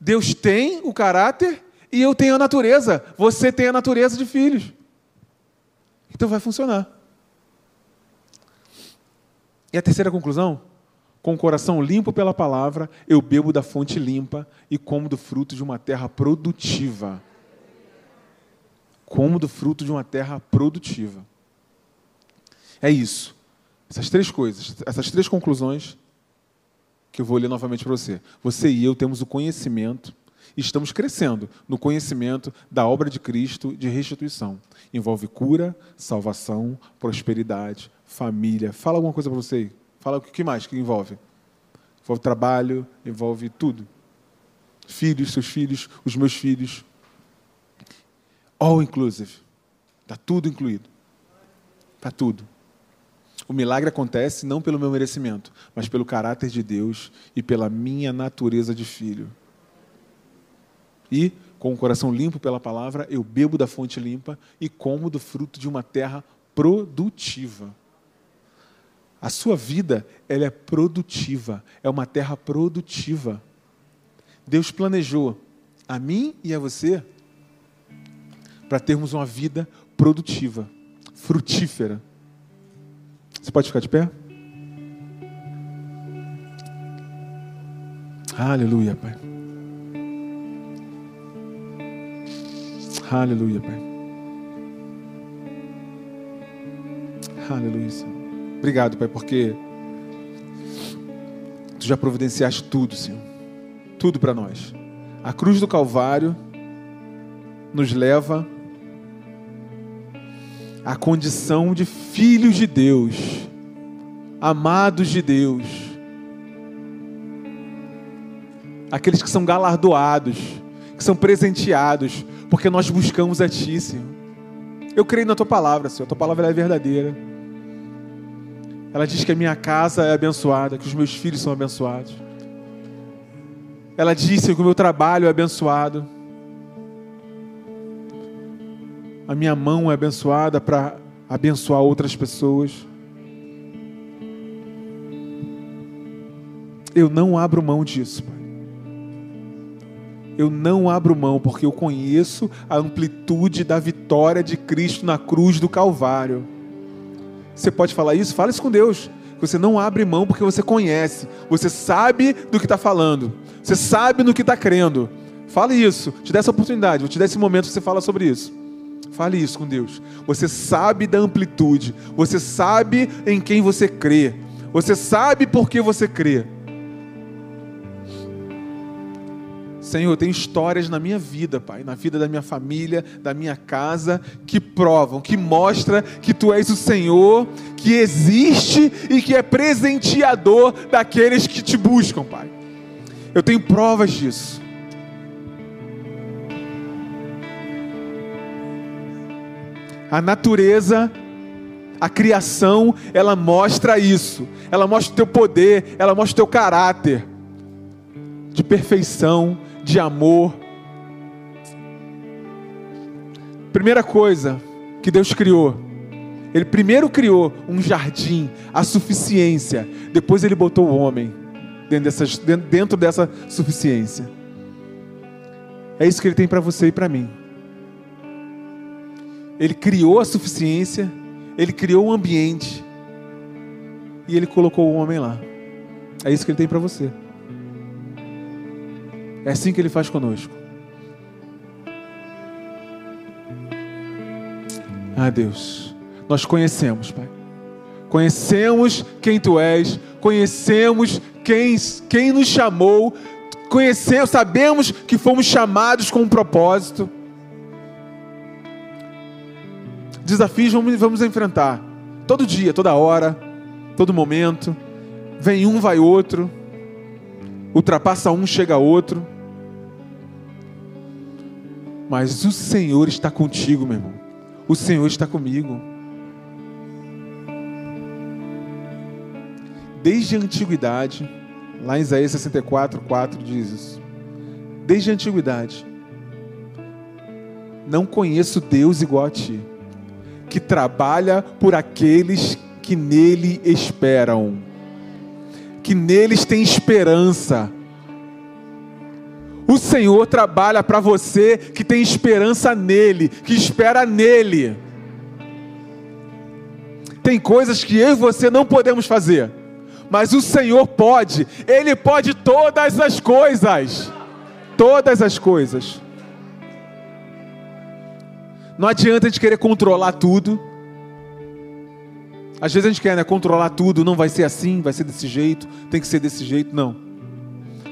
Speaker 1: Deus tem o caráter e eu tenho a natureza. Você tem a natureza de filhos. Então vai funcionar. E a terceira conclusão? Com o coração limpo pela palavra, eu bebo da fonte limpa e como do fruto de uma terra produtiva. Como do fruto de uma terra produtiva. É isso. Essas três coisas, essas três conclusões que eu vou ler novamente para você. Você e eu temos o conhecimento estamos crescendo no conhecimento da obra de Cristo de restituição. Envolve cura, salvação, prosperidade, família. Fala alguma coisa para você aí. Fala o que mais que envolve. envolve trabalho, envolve tudo. Filhos, seus filhos, os meus filhos. All inclusive. Está tudo incluído. Está tudo. O milagre acontece não pelo meu merecimento, mas pelo caráter de Deus e pela minha natureza de filho. E, com o coração limpo pela palavra, eu bebo da fonte limpa e como do fruto de uma terra produtiva. A sua vida, ela é produtiva, é uma terra produtiva. Deus planejou a mim e a você para termos uma vida produtiva, frutífera. Você pode ficar de pé? Aleluia, Pai. Aleluia, Pai. Aleluia, Senhor. Obrigado, Pai, porque Tu já providenciaste tudo, Senhor. Tudo para nós. A cruz do Calvário nos leva à condição de filhos de Deus, amados de Deus, aqueles que são galardoados, que são presenteados, porque nós buscamos a Ti, Senhor. Eu creio na Tua palavra, Senhor, a Tua palavra é verdadeira. Ela diz que a minha casa é abençoada, que os meus filhos são abençoados. Ela disse que o meu trabalho é abençoado. A minha mão é abençoada para abençoar outras pessoas. Eu não abro mão disso, Pai. Eu não abro mão porque eu conheço a amplitude da vitória de Cristo na cruz do Calvário. Você pode falar isso? Fala isso com Deus. Você não abre mão porque você conhece, você sabe do que está falando, você sabe no que está crendo. Fale isso, te dê essa oportunidade, vou te dar esse momento você fala sobre isso. Fale isso com Deus. Você sabe da amplitude, você sabe em quem você crê, você sabe por que você crê. Senhor, tem histórias na minha vida, Pai, na vida da minha família, da minha casa, que provam, que mostram que Tu és o Senhor, que existe e que é presenteador daqueles que te buscam, Pai. Eu tenho provas disso. A natureza, a criação, ela mostra isso. Ela mostra o teu poder, ela mostra o teu caráter de perfeição, de amor. Primeira coisa que Deus criou, Ele primeiro criou um jardim, a suficiência, depois Ele botou o homem dentro, dessas, dentro dessa suficiência. É isso que Ele tem para você e para mim. Ele criou a suficiência, Ele criou um ambiente e Ele colocou o homem lá. É isso que Ele tem para você. É assim que Ele faz conosco. Ah, Deus, nós conhecemos, Pai. Conhecemos quem Tu és, conhecemos quem, quem nos chamou, conhecemos, sabemos que fomos chamados com um propósito. Desafios vamos, vamos enfrentar. Todo dia, toda hora, todo momento. Vem um, vai outro. Ultrapassa um, chega outro. Mas o Senhor está contigo, meu irmão. O Senhor está comigo. Desde a antiguidade, lá em Isaías 64, 4 diz isso. Desde a antiguidade, não conheço Deus igual a ti, que trabalha por aqueles que nele esperam, que neles tem esperança. O Senhor trabalha para você que tem esperança nele, que espera nele. Tem coisas que eu e você não podemos fazer, mas o Senhor pode, Ele pode todas as coisas. Todas as coisas. Não adianta a gente querer controlar tudo. Às vezes a gente quer né, controlar tudo, não vai ser assim, vai ser desse jeito, tem que ser desse jeito. Não.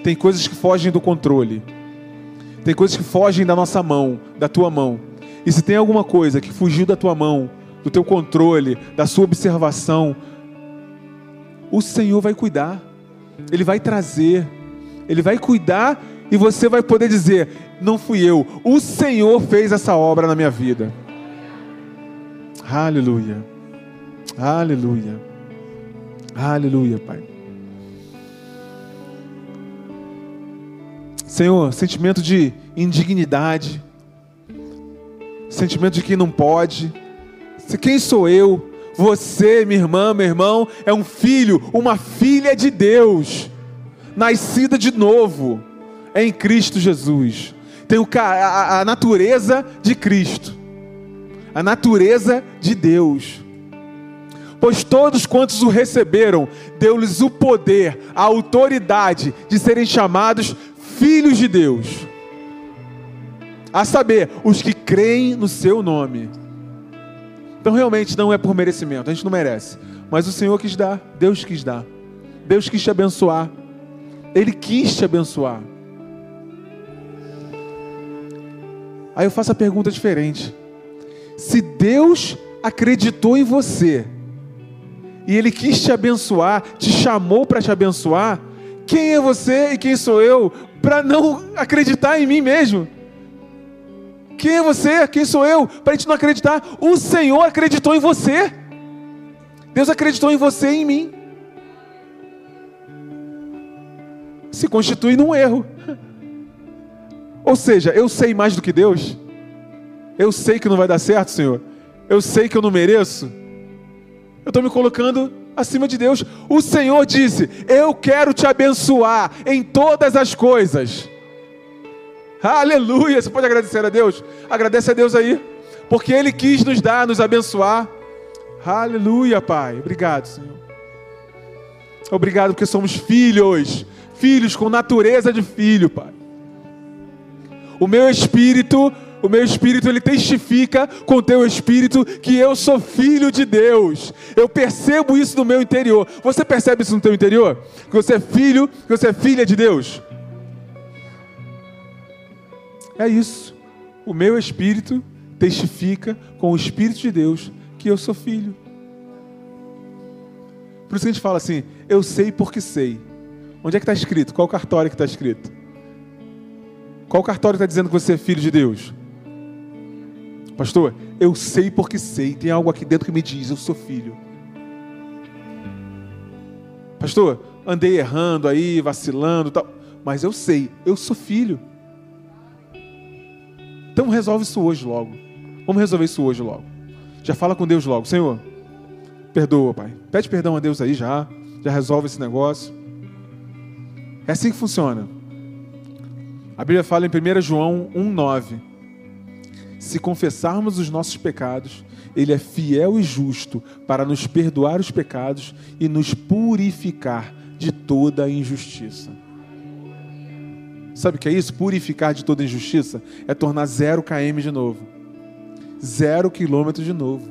Speaker 1: Tem coisas que fogem do controle. Tem coisas que fogem da nossa mão, da tua mão. E se tem alguma coisa que fugiu da tua mão, do teu controle, da sua observação, o Senhor vai cuidar. Ele vai trazer, Ele vai cuidar e você vai poder dizer: Não fui eu, o Senhor fez essa obra na minha vida. Aleluia, aleluia, aleluia, Pai. Senhor, sentimento de indignidade, sentimento de que não pode. Quem sou eu? Você, minha irmã, meu irmão, é um filho, uma filha de Deus, nascida de novo em Cristo Jesus. Tem o, a, a natureza de Cristo, a natureza de Deus. Pois todos quantos o receberam, deu-lhes o poder, a autoridade de serem chamados filhos de Deus. A saber, os que creem no seu nome. Então realmente não é por merecimento, a gente não merece. Mas o Senhor quis dar, Deus quis dar. Deus quis te abençoar. Ele quis te abençoar. Aí eu faço a pergunta diferente. Se Deus acreditou em você e Ele quis te abençoar, te chamou para te abençoar, quem é você e quem sou eu para não acreditar em mim mesmo? Quem é você? Quem sou eu? Para a gente não acreditar. O Senhor acreditou em você. Deus acreditou em você e em mim. Se constitui num erro. Ou seja, eu sei mais do que Deus. Eu sei que não vai dar certo, Senhor. Eu sei que eu não mereço. Eu estou me colocando acima de Deus. O Senhor disse: Eu quero te abençoar em todas as coisas. Aleluia! Você pode agradecer a Deus? Agradece a Deus aí, porque Ele quis nos dar, nos abençoar. Aleluia, Pai. Obrigado, Senhor. Obrigado porque somos filhos, filhos com natureza de filho, Pai. O meu espírito, o meu espírito ele testifica com o teu espírito que eu sou filho de Deus. Eu percebo isso no meu interior. Você percebe isso no teu interior? Que você é filho, que você é filha de Deus? É isso. O meu espírito testifica com o Espírito de Deus que eu sou filho. Por isso que a gente fala assim: eu sei porque sei. Onde é que está escrito? Qual cartório que está escrito? Qual cartório está dizendo que você é filho de Deus? Pastor, eu sei porque sei. Tem algo aqui dentro que me diz: eu sou filho. Pastor, andei errando aí, vacilando, tal, mas eu sei, eu sou filho. Então resolve isso hoje logo. Vamos resolver isso hoje logo. Já fala com Deus logo. Senhor, perdoa, Pai. Pede perdão a Deus aí já. Já resolve esse negócio. É assim que funciona. A Bíblia fala em 1 João 1,9: Se confessarmos os nossos pecados, Ele é fiel e justo para nos perdoar os pecados e nos purificar de toda a injustiça. Sabe o que é isso? Purificar de toda injustiça é tornar zero km de novo. Zero quilômetro de novo.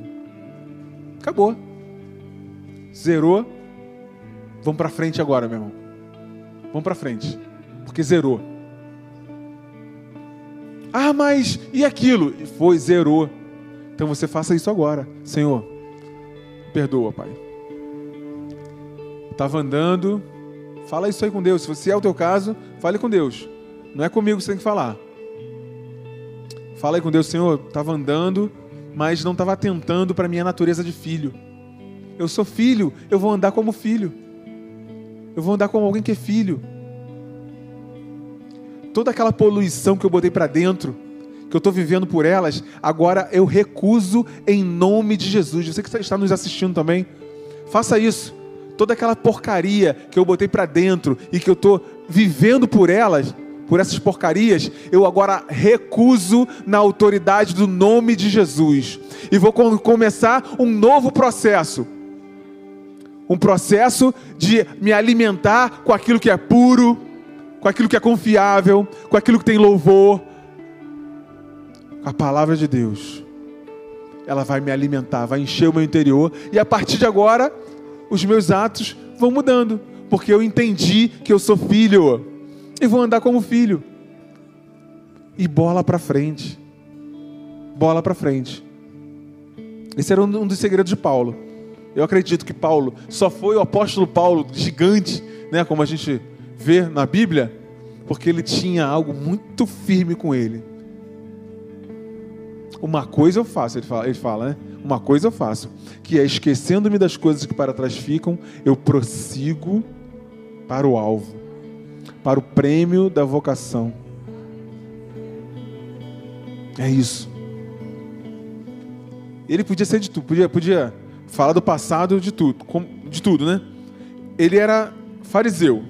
Speaker 1: Acabou. Zerou. Vamos para frente agora, meu irmão. Vamos para frente. Porque zerou. Ah, mas e aquilo? Foi, zerou. Então você faça isso agora. Senhor, perdoa, Pai. Estava andando. Fala isso aí com Deus. Se você é o teu caso, fale com Deus. Não é comigo que você tem que falar. Fala aí com Deus, Senhor, estava andando, mas não estava atentando para a minha natureza de filho. Eu sou filho, eu vou andar como filho. Eu vou andar como alguém que é filho. Toda aquela poluição que eu botei para dentro, que eu estou vivendo por elas, agora eu recuso em nome de Jesus. Você que está nos assistindo também, faça isso. Toda aquela porcaria que eu botei para dentro e que eu estou vivendo por elas, por essas porcarias, eu agora recuso na autoridade do nome de Jesus. E vou começar um novo processo. Um processo de me alimentar com aquilo que é puro, com aquilo que é confiável, com aquilo que tem louvor. A palavra de Deus. Ela vai me alimentar, vai encher o meu interior. E a partir de agora, os meus atos vão mudando. Porque eu entendi que eu sou filho e vou andar como filho. E bola para frente. Bola para frente. Esse era um dos segredos de Paulo. Eu acredito que Paulo só foi o apóstolo Paulo gigante, né, como a gente vê na Bíblia, porque ele tinha algo muito firme com ele. Uma coisa eu faço, ele fala, ele fala né? Uma coisa eu faço, que é esquecendo-me das coisas que para trás ficam, eu prossigo para o alvo, para o prêmio da vocação. É isso. Ele podia ser de tudo, podia, podia falar do passado de tudo, de tudo, né? Ele era fariseu,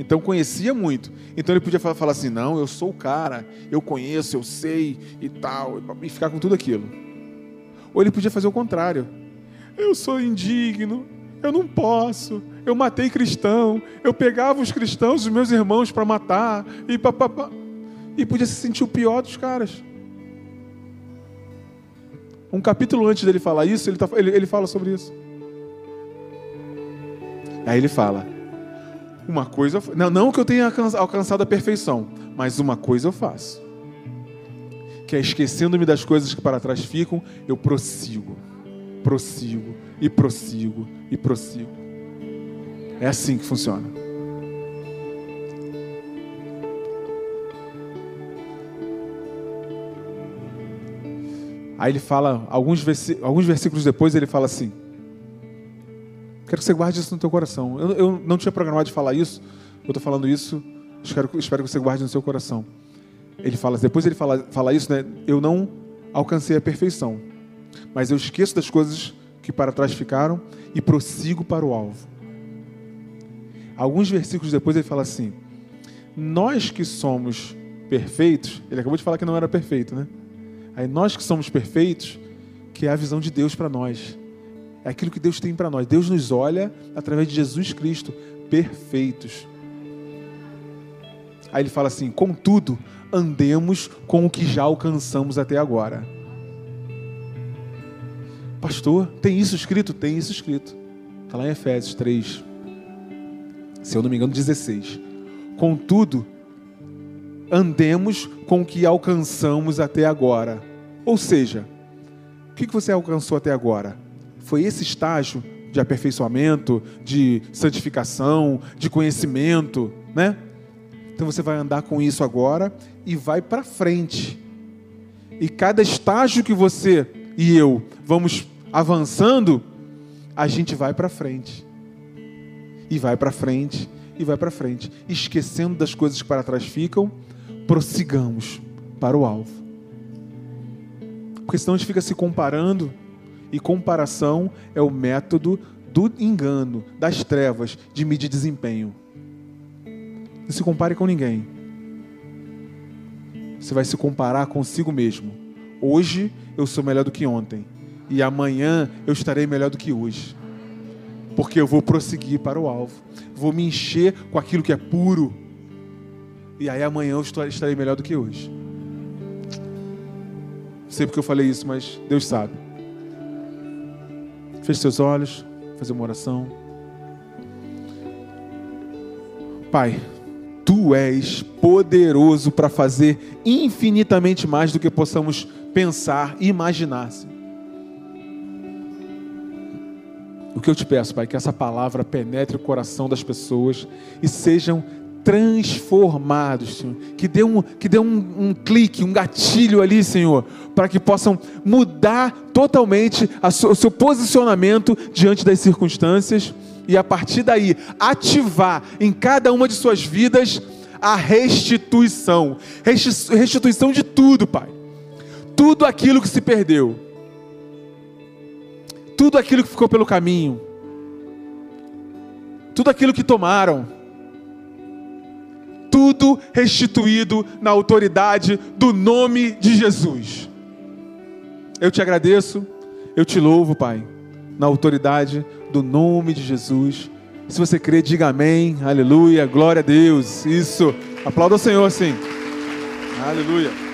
Speaker 1: então conhecia muito. Então ele podia falar assim: não, eu sou o cara, eu conheço, eu sei e tal, e ficar com tudo aquilo. Ou ele podia fazer o contrário: eu sou indigno, eu não posso, eu matei cristão, eu pegava os cristãos, os meus irmãos, para matar, e papapá. E podia se sentir o pior dos caras. Um capítulo antes dele falar isso, ele, tá, ele, ele fala sobre isso. Aí ele fala: Uma coisa. Não, não que eu tenha alcançado a perfeição, mas uma coisa eu faço. Que é esquecendo-me das coisas que para trás ficam, eu prossigo, prossigo, e prossigo, e prossigo. É assim que funciona. Aí ele fala, alguns, alguns versículos depois, ele fala assim: Quero que você guarde isso no teu coração. Eu, eu não tinha programado de falar isso, eu estou falando isso, espero, espero que você guarde no seu coração. Ele fala, depois ele fala, fala isso, né? Eu não alcancei a perfeição, mas eu esqueço das coisas que para trás ficaram e prossigo para o alvo. Alguns versículos depois ele fala assim: Nós que somos perfeitos, ele acabou de falar que não era perfeito, né? Aí nós que somos perfeitos, que é a visão de Deus para nós. É aquilo que Deus tem para nós. Deus nos olha através de Jesus Cristo, perfeitos. Aí ele fala assim: contudo, andemos com o que já alcançamos até agora. Pastor, tem isso escrito? Tem isso escrito. Está lá em Efésios 3, se eu não me engano, 16. Contudo, andemos com o que alcançamos até agora. Ou seja, o que você alcançou até agora? Foi esse estágio de aperfeiçoamento, de santificação, de conhecimento, né? Então você vai andar com isso agora e vai para frente. E cada estágio que você e eu vamos avançando, a gente vai para frente. E vai para frente, e vai para frente, esquecendo das coisas que para trás ficam, prossigamos para o alvo. Porque senão a gente fica se comparando, e comparação é o método do engano, das trevas, de medir desempenho. Não se compare com ninguém. Você vai se comparar consigo mesmo. Hoje eu sou melhor do que ontem. E amanhã eu estarei melhor do que hoje. Porque eu vou prosseguir para o alvo. Vou me encher com aquilo que é puro. E aí amanhã eu estarei melhor do que hoje sei porque eu falei isso, mas Deus sabe. Feche seus olhos, fazer uma oração. Pai, Tu és poderoso para fazer infinitamente mais do que possamos pensar e imaginar. O que eu te peço, Pai, que essa palavra penetre o coração das pessoas e sejam transformados, Senhor. Que dê um, que dê um, um clique, um gatilho ali, Senhor, para que possam mudar totalmente o seu posicionamento diante das circunstâncias e a partir daí ativar em cada uma de suas vidas a restituição restituição de tudo, Pai. Tudo aquilo que se perdeu, tudo aquilo que ficou pelo caminho, tudo aquilo que tomaram tudo restituído na autoridade do nome de Jesus. Eu te agradeço, eu te louvo, Pai, na autoridade do nome de Jesus. Se você crê, diga amém, aleluia, glória a Deus. Isso, aplauda o Senhor, sim. Aleluia.